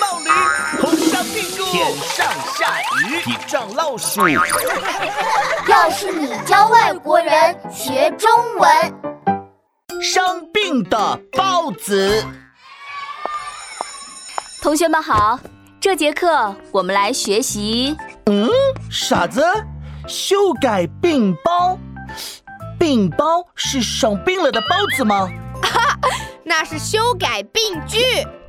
冒驴，碰上屁股，天上下雨，地撞老鼠。要是你教外国人学中文，生病的包子。同学们好，这节课我们来学习。嗯，傻子？修改病包？病包是生病了的包子吗？哈，那是修改病句，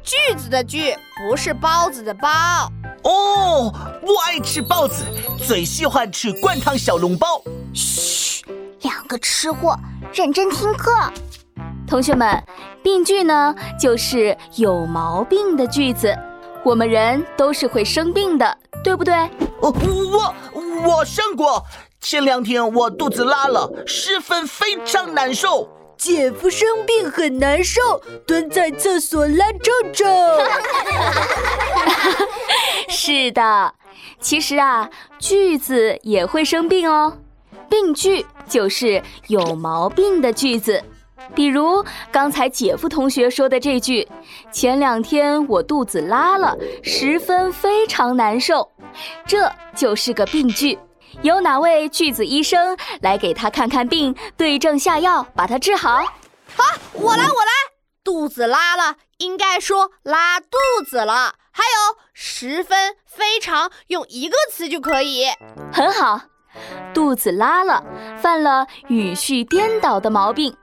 句子的句，不是包子的包。哦，我爱吃包子，最喜欢吃灌汤小笼包。嘘，两个吃货，认真听课。同学们，病句呢，就是有毛病的句子。我们人都是会生病的，对不对？哦，我我生过。前两天我肚子拉了，十分非常难受。姐夫生病很难受，蹲在厕所拉臭臭。是的，其实啊，句子也会生病哦。病句就是有毛病的句子，比如刚才姐夫同学说的这句：“前两天我肚子拉了，十分非常难受。”这就是个病句。有哪位句子医生来给他看看病，对症下药，把他治好？好，我来，我来。肚子拉了，应该说拉肚子了。还有十分、非常，用一个词就可以。很好，肚子拉了，犯了语序颠倒的毛病，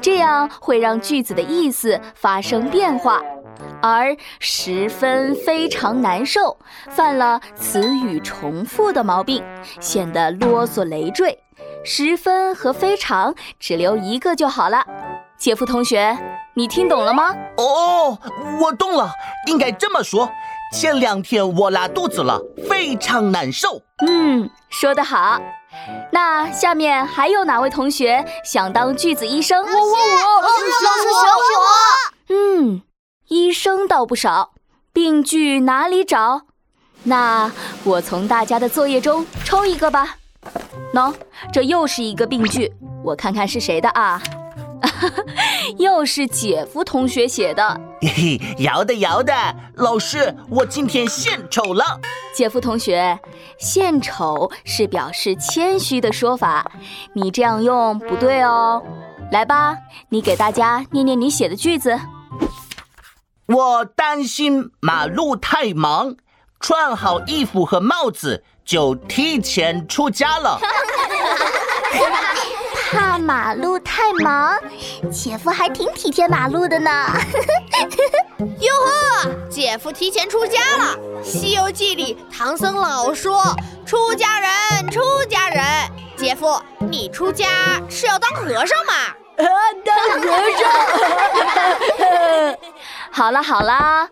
这样会让句子的意思发生变化。而十分非常难受，犯了词语重复的毛病，显得啰嗦累赘。十分和非常只留一个就好了。姐夫同学，你听懂了吗？哦，我懂了，应该这么说：前两天我拉肚子了，非常难受。嗯，说得好。那下面还有哪位同学想当句子医生？我我我，是是是我。嗯。医生倒不少，病句哪里找？那我从大家的作业中抽一个吧。喏，这又是一个病句，我看看是谁的啊？又是姐夫同学写的。嘿嘿，摇的摇的，老师，我今天献丑了。姐夫同学，献丑是表示谦虚的说法，你这样用不对哦。来吧，你给大家念念你写的句子。我担心马路太忙，穿好衣服和帽子就提前出家了。怕马路太忙，姐夫还挺体贴马路的呢。哟呵，姐夫提前出家了。《西游记》里唐僧老说：“出家人，出家人。”姐夫，你出家是要当和尚吗？啊，当和尚。好了好了，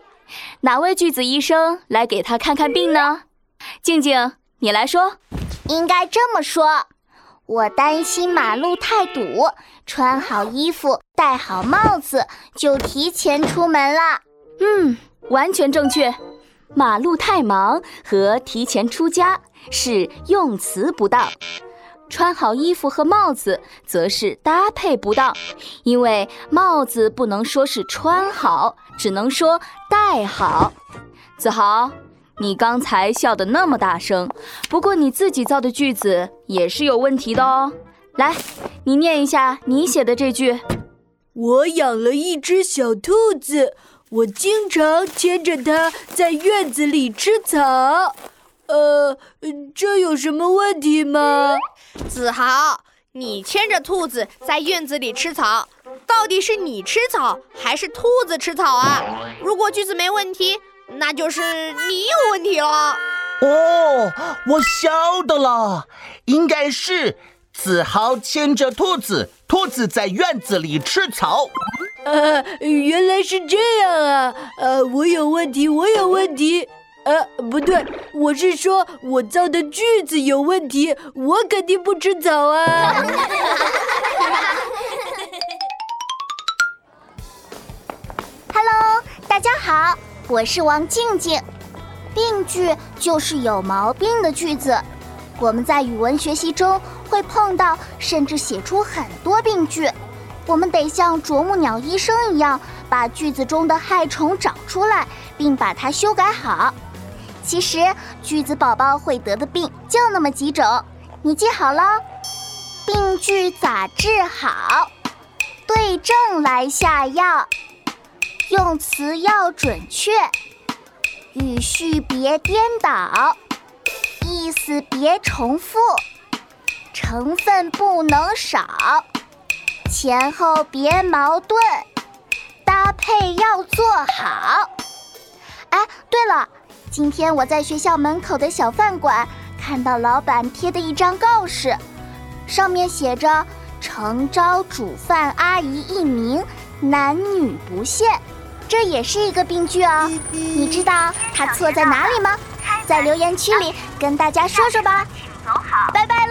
哪位句子医生来给他看看病呢？静静，你来说。应该这么说：我担心马路太堵，穿好衣服，戴好帽子，就提前出门了。嗯，完全正确。马路太忙和提前出家是用词不当。穿好衣服和帽子则是搭配不当，因为帽子不能说是穿好，只能说带好。子豪，你刚才笑得那么大声，不过你自己造的句子也是有问题的哦。来，你念一下你写的这句：我养了一只小兔子，我经常牵着它在院子里吃草。呃，这有什么问题吗？子豪，你牵着兔子在院子里吃草，到底是你吃草还是兔子吃草啊？如果句子没问题，那就是你有问题了。哦，我晓得了，应该是子豪牵着兔子，兔子在院子里吃草。呃，原来是这样啊！呃，我有问题，我有问题。呃，不对，我是说我造的句子有问题，我肯定不吃草啊。大家好，我是王静静。病句就是有毛病的句子，我们在语文学习中会碰到，甚至写出很多病句。我们得像啄木鸟医生一样，把句子中的害虫找出来，并把它修改好。其实句子宝宝会得的病就那么几种，你记好了。病句咋治好？对症来下药，用词要准确，语序别颠倒，意思别重复，成分不能少，前后别矛盾，搭配要做好。哎，对了，今天我在学校门口的小饭馆看到老板贴的一张告示。上面写着“诚招煮饭阿姨一名，男女不限”，这也是一个病句哦。你知道它错在哪里吗？在留言区里跟大家说说吧。拜拜喽。